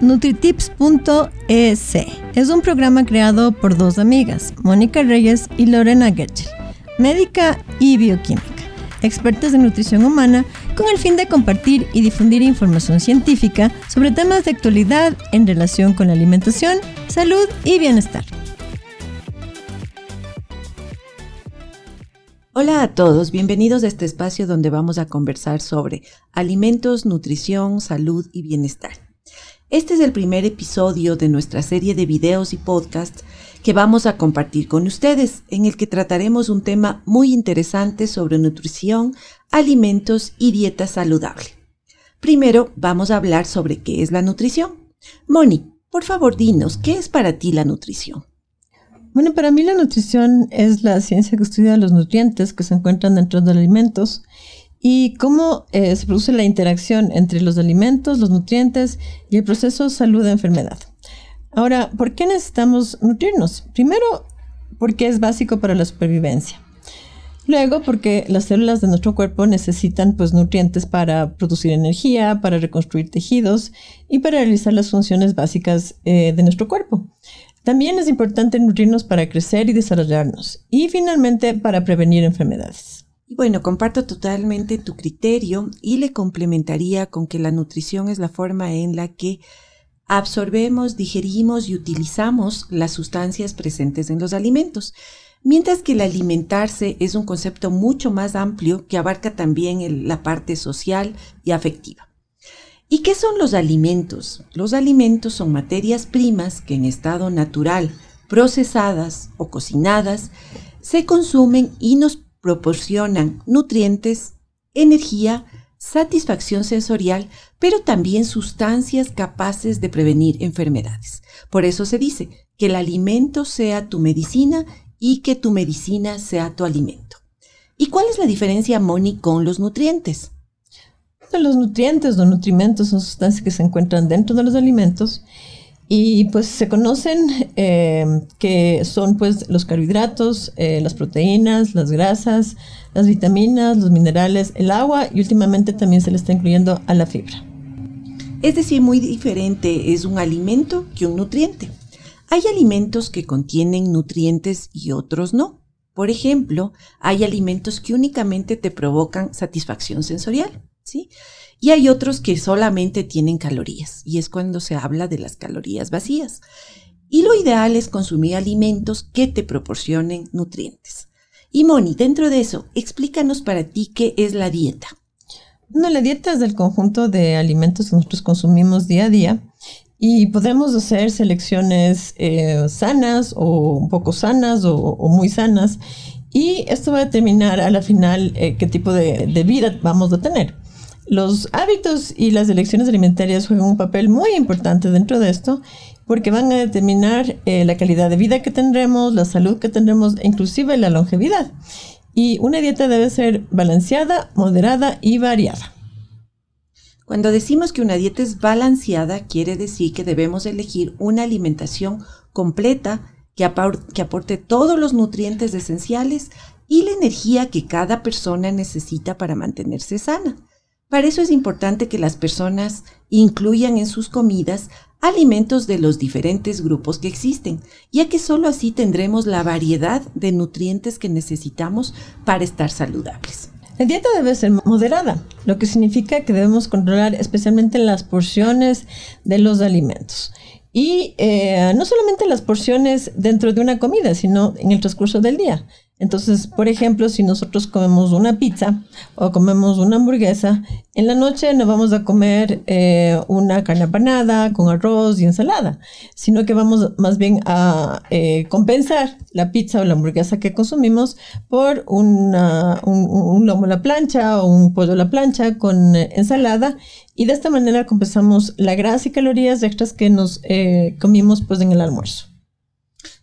nutritips.es. Es un programa creado por dos amigas, Mónica Reyes y Lorena Getchel, médica y bioquímica, expertas en nutrición humana, con el fin de compartir y difundir información científica sobre temas de actualidad en relación con la alimentación, salud y bienestar. Hola a todos, bienvenidos a este espacio donde vamos a conversar sobre alimentos, nutrición, salud y bienestar. Este es el primer episodio de nuestra serie de videos y podcasts que vamos a compartir con ustedes, en el que trataremos un tema muy interesante sobre nutrición, alimentos y dieta saludable. Primero vamos a hablar sobre qué es la nutrición. Moni, por favor dinos, ¿qué es para ti la nutrición? Bueno, para mí la nutrición es la ciencia que estudia los nutrientes que se encuentran dentro de los alimentos y cómo eh, se produce la interacción entre los alimentos, los nutrientes y el proceso salud-enfermedad. Ahora, ¿por qué necesitamos nutrirnos? Primero, porque es básico para la supervivencia. Luego, porque las células de nuestro cuerpo necesitan pues, nutrientes para producir energía, para reconstruir tejidos y para realizar las funciones básicas eh, de nuestro cuerpo. También es importante nutrirnos para crecer y desarrollarnos y finalmente para prevenir enfermedades. Y bueno, comparto totalmente tu criterio y le complementaría con que la nutrición es la forma en la que absorbemos, digerimos y utilizamos las sustancias presentes en los alimentos, mientras que el alimentarse es un concepto mucho más amplio que abarca también la parte social y afectiva. ¿Y qué son los alimentos? Los alimentos son materias primas que en estado natural, procesadas o cocinadas, se consumen y nos proporcionan nutrientes, energía, satisfacción sensorial, pero también sustancias capaces de prevenir enfermedades. Por eso se dice que el alimento sea tu medicina y que tu medicina sea tu alimento. ¿Y cuál es la diferencia, Moni, con los nutrientes? los nutrientes, los nutrimentos son sustancias que se encuentran dentro de los alimentos y pues se conocen eh, que son pues los carbohidratos, eh, las proteínas, las grasas, las vitaminas, los minerales, el agua y últimamente también se le está incluyendo a la fibra. Es decir, muy diferente es un alimento que un nutriente. Hay alimentos que contienen nutrientes y otros no. Por ejemplo, hay alimentos que únicamente te provocan satisfacción sensorial. Y hay otros que solamente tienen calorías, y es cuando se habla de las calorías vacías. Y lo ideal es consumir alimentos que te proporcionen nutrientes. Y Moni, dentro de eso, explícanos para ti qué es la dieta. Bueno, la dieta es del conjunto de alimentos que nosotros consumimos día a día y podemos hacer selecciones eh, sanas o un poco sanas o, muy sanas y esto va a determinar a la final eh, qué tipo de vida vamos a tener. Los hábitos y las elecciones alimentarias juegan un papel muy importante dentro de esto porque van a determinar eh, la calidad de vida que tendremos, la salud que tendremos e inclusive la longevidad. Y una dieta debe ser balanceada, moderada y variada. Cuando decimos que una dieta es balanceada, quiere decir que debemos elegir una alimentación completa que, que aporte todos los nutrientes esenciales y la energía que cada persona necesita para mantenerse sana. Para eso es importante que las personas incluyan en sus comidas alimentos de los diferentes grupos que existen, ya que sólo así tendremos la variedad de nutrientes que necesitamos para estar saludables. La dieta debe ser moderada, lo que significa que debemos controlar especialmente las porciones de los alimentos. Y eh, no solamente las porciones dentro de una comida, sino en el transcurso del día. Entonces, por ejemplo, si nosotros comemos una pizza o comemos una hamburguesa, en la noche no vamos a comer eh, una carne panada con arroz y ensalada, sino que vamos más bien a eh, compensar la pizza o la hamburguesa que consumimos por un, lomo a la plancha o un pollo a la plancha con eh, ensalada y de esta manera compensamos la grasa y calorías extras que nos comimos pues en el almuerzo.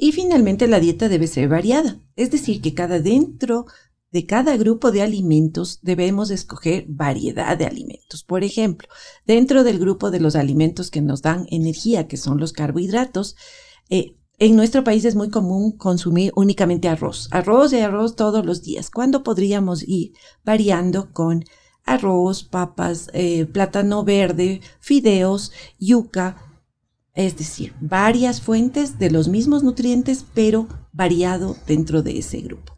Y finalmente la dieta debe ser variada, es decir, que cada dentro de cada grupo de alimentos debemos escoger variedad de alimentos. Por ejemplo, dentro del grupo de los alimentos que nos dan energía, que son los carbohidratos, eh, en nuestro país es muy común consumir únicamente arroz, arroz y arroz todos los días. ¿Cuándo podríamos ir variando con arroz, papas, eh, plátano verde, fideos, yuca, Es decir, varias fuentes de los mismos nutrientes, pero variado dentro de ese grupo.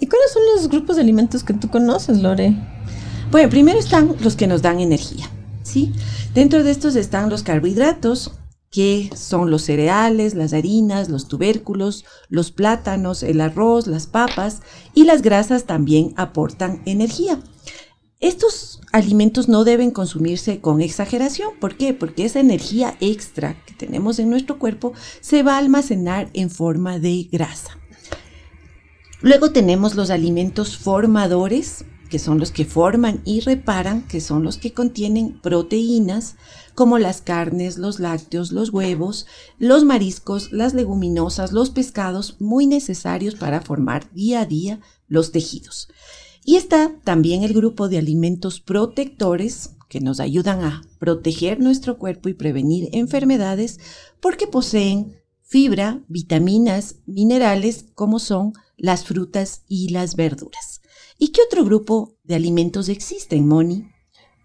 ¿Y cuáles son los grupos de alimentos que tú conoces, Lore? Bueno, primero están los que nos dan energía, ¿sí? Dentro de estos están los carbohidratos, que son los cereales, las harinas, los tubérculos, los plátanos, el arroz, las papas y las grasas también aportan energía. Estos alimentos no deben consumirse con exageración. ¿Por qué? Porque esa energía extra que tenemos en nuestro cuerpo se va a almacenar en forma de grasa. Luego tenemos los alimentos formadores, que son los que forman y reparan, que son los que contienen proteínas, como las carnes, los lácteos, los huevos, los mariscos, las leguminosas, los pescados, muy necesarios para formar día a día los tejidos. Y está también el grupo de alimentos protectores, que nos ayudan a proteger nuestro cuerpo y prevenir enfermedades, porque poseen fibra, vitaminas, minerales, como son las frutas y las verduras. ¿Y qué otro grupo de alimentos existen, Moni?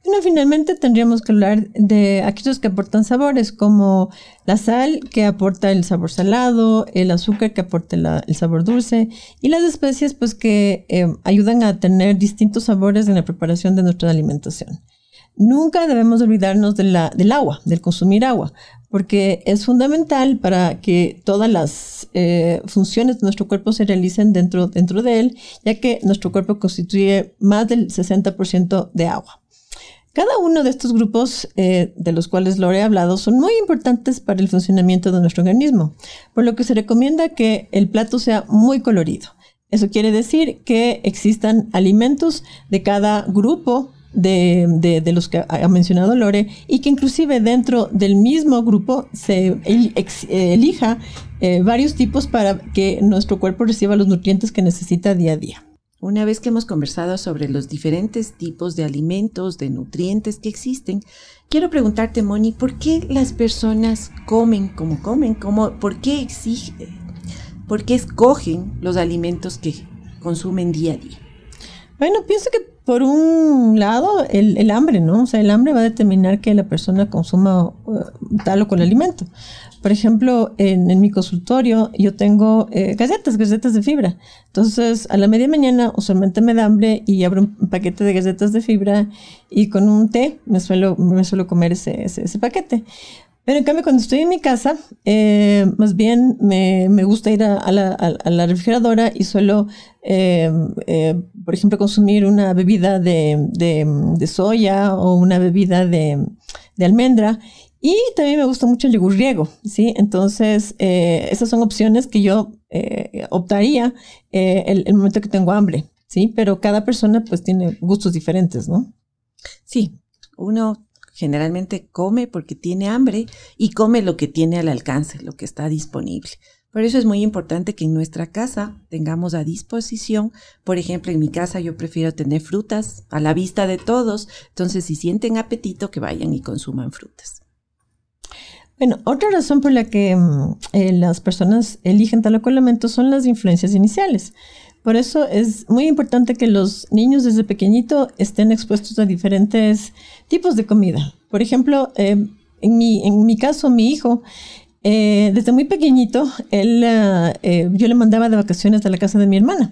Bueno, finalmente tendríamos que hablar de aquellos que aportan sabores, como la sal, que aporta el sabor salado, el azúcar, que aporta el sabor dulce, y las especias, pues, que eh, ayudan a tener distintos sabores en la preparación de nuestra alimentación. Nunca debemos olvidarnos del agua, del consumir agua, porque es fundamental para que todas las eh, funciones de nuestro cuerpo se realicen dentro, dentro de él, ya que nuestro cuerpo constituye más del 60% de agua. Cada uno de estos grupos eh, de los cuales lo he hablado son muy importantes para el funcionamiento de nuestro organismo, por lo que se recomienda que el plato sea muy colorido. Eso quiere decir que existan alimentos de cada grupo de, los que ha mencionado Lore y que inclusive dentro del mismo grupo se elija eh, varios tipos para que nuestro cuerpo reciba los nutrientes que necesita día a día. Una vez que hemos conversado sobre los diferentes tipos de alimentos, de nutrientes que existen, quiero preguntarte, Moni, ¿por qué las personas comen como comen? ¿Cómo, ¿Por qué exigen, por qué escogen los alimentos que consumen día a día? Bueno, pienso que por un lado, el, hambre, ¿no? O sea, el hambre va a determinar que la persona consuma uh, tal o cual alimento. Por ejemplo, en, mi consultorio yo tengo eh, galletas, galletas de fibra. Entonces, a la media mañana usualmente me da hambre y abro un paquete de galletas de fibra y con un té me suelo, me suelo comer ese paquete. Pero en cambio, cuando estoy en mi casa, eh, más bien me, me, gusta ir a, la, a, la, refrigeradora y suelo, eh, eh, por ejemplo, consumir una bebida de, de, soya o una bebida de, de, almendra. Y también me gusta mucho el yogur griego, ¿sí? Entonces, esas son opciones que yo optaría el, el momento que tengo hambre, ¿sí? Pero cada persona pues tiene gustos diferentes, ¿no? Sí, uno generalmente come porque tiene hambre y come lo que tiene al alcance, lo que está disponible. Por eso es muy importante que en nuestra casa tengamos a disposición, por ejemplo, en mi casa yo prefiero tener frutas a la vista de todos, entonces si sienten apetito que vayan y consuman frutas. Bueno, otra razón por la que mm, eh, las personas eligen tal o cual alimento son las influencias iniciales. Por eso es muy importante que los niños desde pequeñito estén expuestos a diferentes tipos de comida. Por ejemplo, eh, en, mi, caso, mi hijo, eh, desde muy pequeñito, él, eh, yo le mandaba de vacaciones a la casa de mi hermana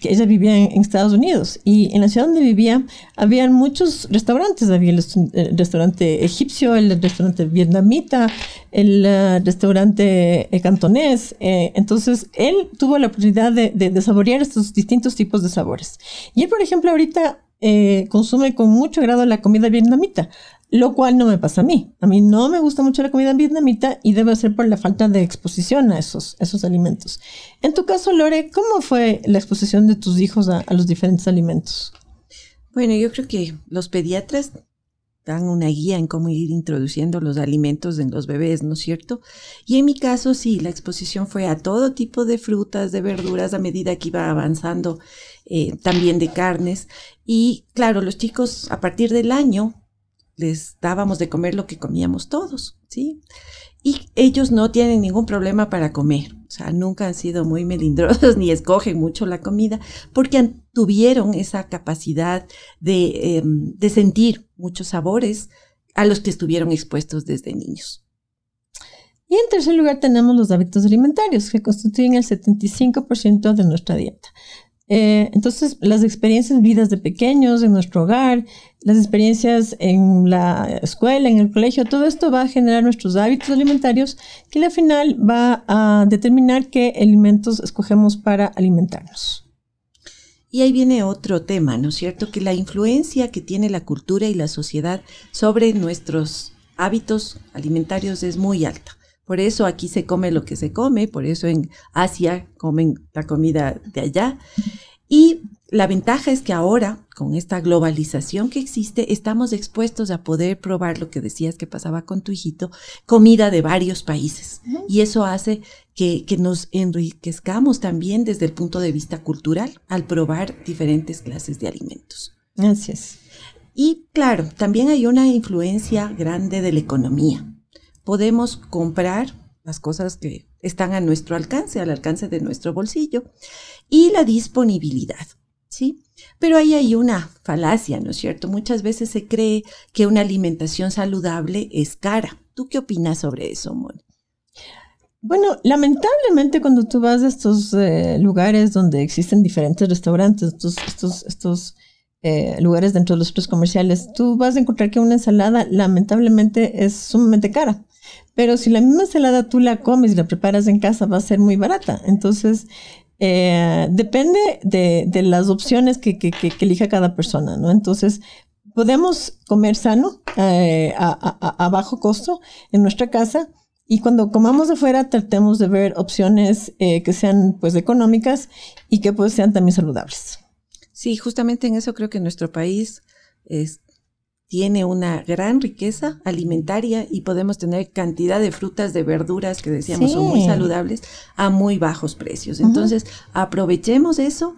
que ella vivía en, Estados Unidos. Y en la ciudad donde vivía había muchos restaurantes, había el, restaurante egipcio, el restaurante vietnamita, el uh, restaurante eh, cantonés, eh, entonces él tuvo la oportunidad de, de, saborear estos distintos tipos de sabores. Y él, por ejemplo, ahorita eh, consume con mucho grado la comida vietnamita lo cual no me pasa a mí. A mí no me gusta mucho la comida vietnamita y debe ser por la falta de exposición a esos, esos alimentos. En tu caso, Lore, ¿cómo fue la exposición de tus hijos a, los diferentes alimentos? Bueno, yo creo que los pediatras dan una guía en cómo ir introduciendo los alimentos en los bebés, ¿no es cierto? Y en mi caso, sí, la exposición fue a todo tipo de frutas, de verduras a medida que iba avanzando, eh, también de carnes. Y claro, los chicos a partir del año les dábamos de comer lo que comíamos todos, ¿sí? Y ellos no tienen ningún problema para comer, o sea, nunca han sido muy melindrosos ni escogen mucho la comida, porque tuvieron esa capacidad de, em, de sentir muchos sabores a los que estuvieron expuestos desde niños. Y en tercer lugar tenemos los hábitos alimentarios, que constituyen el 75% de nuestra dieta. Eh, entonces, las experiencias vidas de pequeños en nuestro hogar, las experiencias en la escuela, en el colegio, todo esto va a generar nuestros hábitos alimentarios que al final va a determinar qué alimentos escogemos para alimentarnos. Y ahí viene otro tema, ¿no es cierto? Que la influencia que tiene la cultura y la sociedad sobre nuestros hábitos alimentarios es muy alta. Por eso aquí se come lo que se come, por eso en Asia comen la comida de allá. Y la ventaja es que ahora, con esta globalización que existe, estamos expuestos a poder probar lo que decías que pasaba con tu hijito, comida de varios países. Y eso hace que, que, nos enriquezcamos también desde el punto de vista cultural al probar diferentes clases de alimentos. Es. Y claro, también hay una influencia grande de la economía podemos comprar las cosas que están a nuestro alcance, al alcance de nuestro bolsillo, y la disponibilidad, ¿sí? Pero ahí hay una falacia, ¿no es cierto? Muchas veces se cree que una alimentación saludable es cara. ¿Tú qué opinas sobre eso, Mon? Bueno, lamentablemente cuando tú vas a estos eh, lugares donde existen diferentes restaurantes, estos, estos, estos eh, lugares dentro de los centros comerciales, tú vas a encontrar que una ensalada lamentablemente es sumamente cara. Pero si la misma ensalada tú la comes y la preparas en casa, va a ser muy barata. Entonces, eh, depende de, las opciones que, elija cada persona, ¿no? Entonces, podemos comer sano eh, a, bajo costo en nuestra casa y cuando comamos afuera tratemos de ver opciones eh, que sean pues económicas y que pues sean también saludables. Sí, justamente en eso creo que nuestro país es, tiene una gran riqueza alimentaria y podemos tener cantidad de frutas, de verduras que decíamos son muy saludables a muy bajos precios. Entonces, aprovechemos eso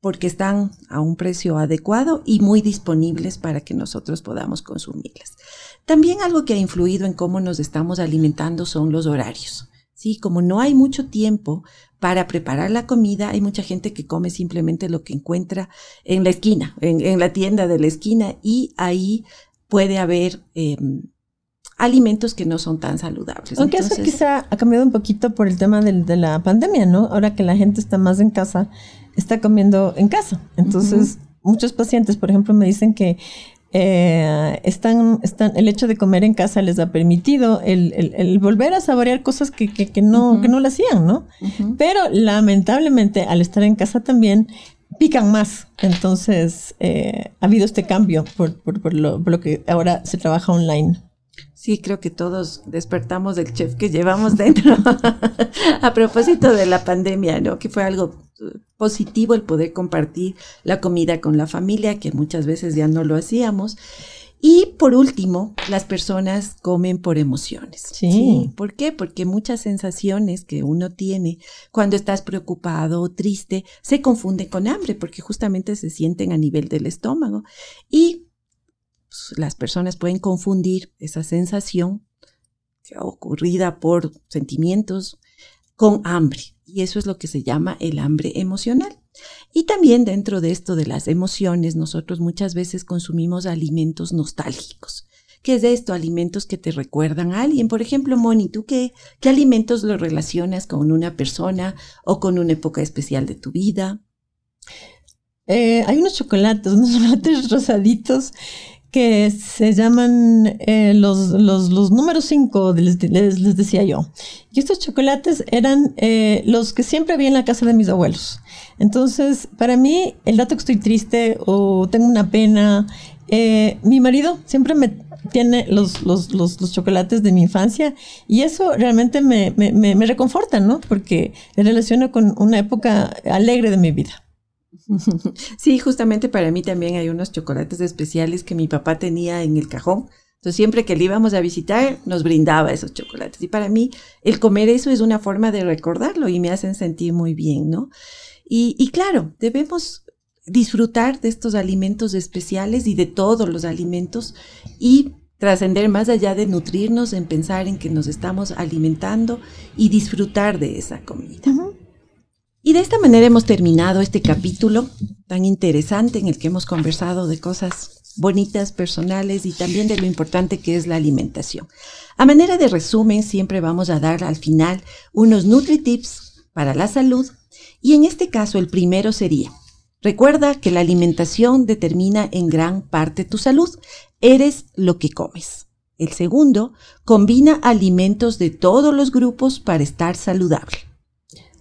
porque están a un precio adecuado y muy disponibles para que nosotros podamos consumirlas. También algo que ha influido en cómo nos estamos alimentando son los horarios. Sí, como no hay mucho tiempo para preparar la comida, hay mucha gente que come simplemente lo que encuentra en la esquina, en, la tienda de la esquina, y ahí puede haber em, alimentos que no son tan saludables. Aunque eso quizá ha cambiado un poquito por el tema de la pandemia, ¿no? Ahora que la gente está más en casa, está comiendo en casa. Entonces, muchos pacientes, por ejemplo, me dicen que eh, están, están, el hecho de comer en casa les ha permitido el, volver a saborear cosas que, no, que no lo hacían, ¿no? Pero lamentablemente al estar en casa también pican más. Entonces eh, ha habido este cambio por, por, lo, por, lo, que ahora se trabaja online. Sí, creo que todos despertamos del chef que llevamos dentro. a propósito de la pandemia, ¿no? Que fue algo positivo el poder compartir la comida con la familia, que muchas veces ya no lo hacíamos. Y por último, las personas comen por emociones. Sí. ¿Por qué? Porque muchas sensaciones que uno tiene cuando estás preocupado o triste se confunden con hambre, porque justamente se sienten a nivel del estómago. Y pues, las personas pueden confundir esa sensación ocurrida por sentimientos con hambre. Y eso es lo que se llama el hambre emocional. Y también dentro de esto de las emociones, nosotros muchas veces consumimos alimentos nostálgicos. ¿Qué es esto? Alimentos que te recuerdan a alguien. Por ejemplo, Moni, ¿tú qué, qué alimentos lo relacionas con una persona o con una época especial de tu vida? Eh, hay unos chocolates, unos chocolates rosaditos que se llaman eh, los, los, los, números 5, les, les, decía yo. Y estos chocolates eran eh, los que siempre había en la casa de mis abuelos. Entonces, para mí, el dato que estoy triste o tengo una pena, eh, mi marido siempre me tiene los, los, los, chocolates de mi infancia y eso realmente me, me, me reconforta, ¿no? Porque me relaciono con una época alegre de mi vida. Sí, justamente para mí también hay unos chocolates especiales que mi papá tenía en el cajón. Entonces, siempre que le íbamos a visitar, nos brindaba esos chocolates. Y para mí, el comer eso es una forma de recordarlo y me hacen sentir muy bien, ¿no? Y, claro, debemos disfrutar de estos alimentos especiales y de todos los alimentos y trascender más allá de nutrirnos en pensar en que nos estamos alimentando y disfrutar de esa comida. Y de esta manera hemos terminado este capítulo tan interesante en el que hemos conversado de cosas bonitas, personales y también de lo importante que es la alimentación. A manera de resumen, siempre vamos a dar al final unos NutriTips para la salud y en este caso el primero sería, recuerda que la alimentación determina en gran parte tu salud, eres lo que comes. El segundo, combina alimentos de todos los grupos para estar saludable.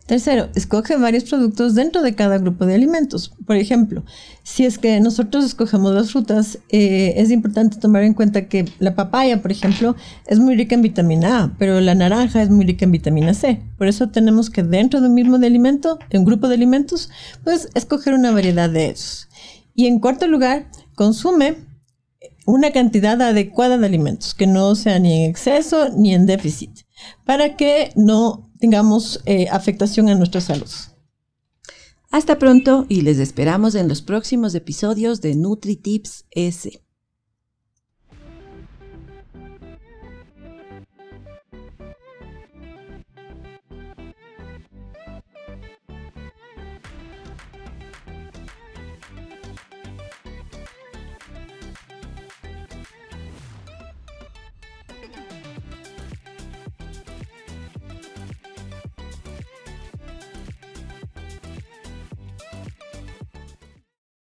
Tercero, escoge varios productos dentro de cada grupo de alimentos. Por ejemplo, si es que nosotros escogemos las frutas, eh, es importante tomar en cuenta que la papaya, por ejemplo, es muy rica en vitamina A, pero la naranja es muy rica en vitamina C. Por eso tenemos que dentro de un mismo alimento, un grupo de alimentos, pues escoger una variedad de esos. Y en cuarto lugar, consume una cantidad adecuada de alimentos, que no sea ni en exceso ni en déficit, para que no tengamos eh, afectación a nuestra salud. Hasta pronto y les esperamos en los próximos episodios de NutriTips S.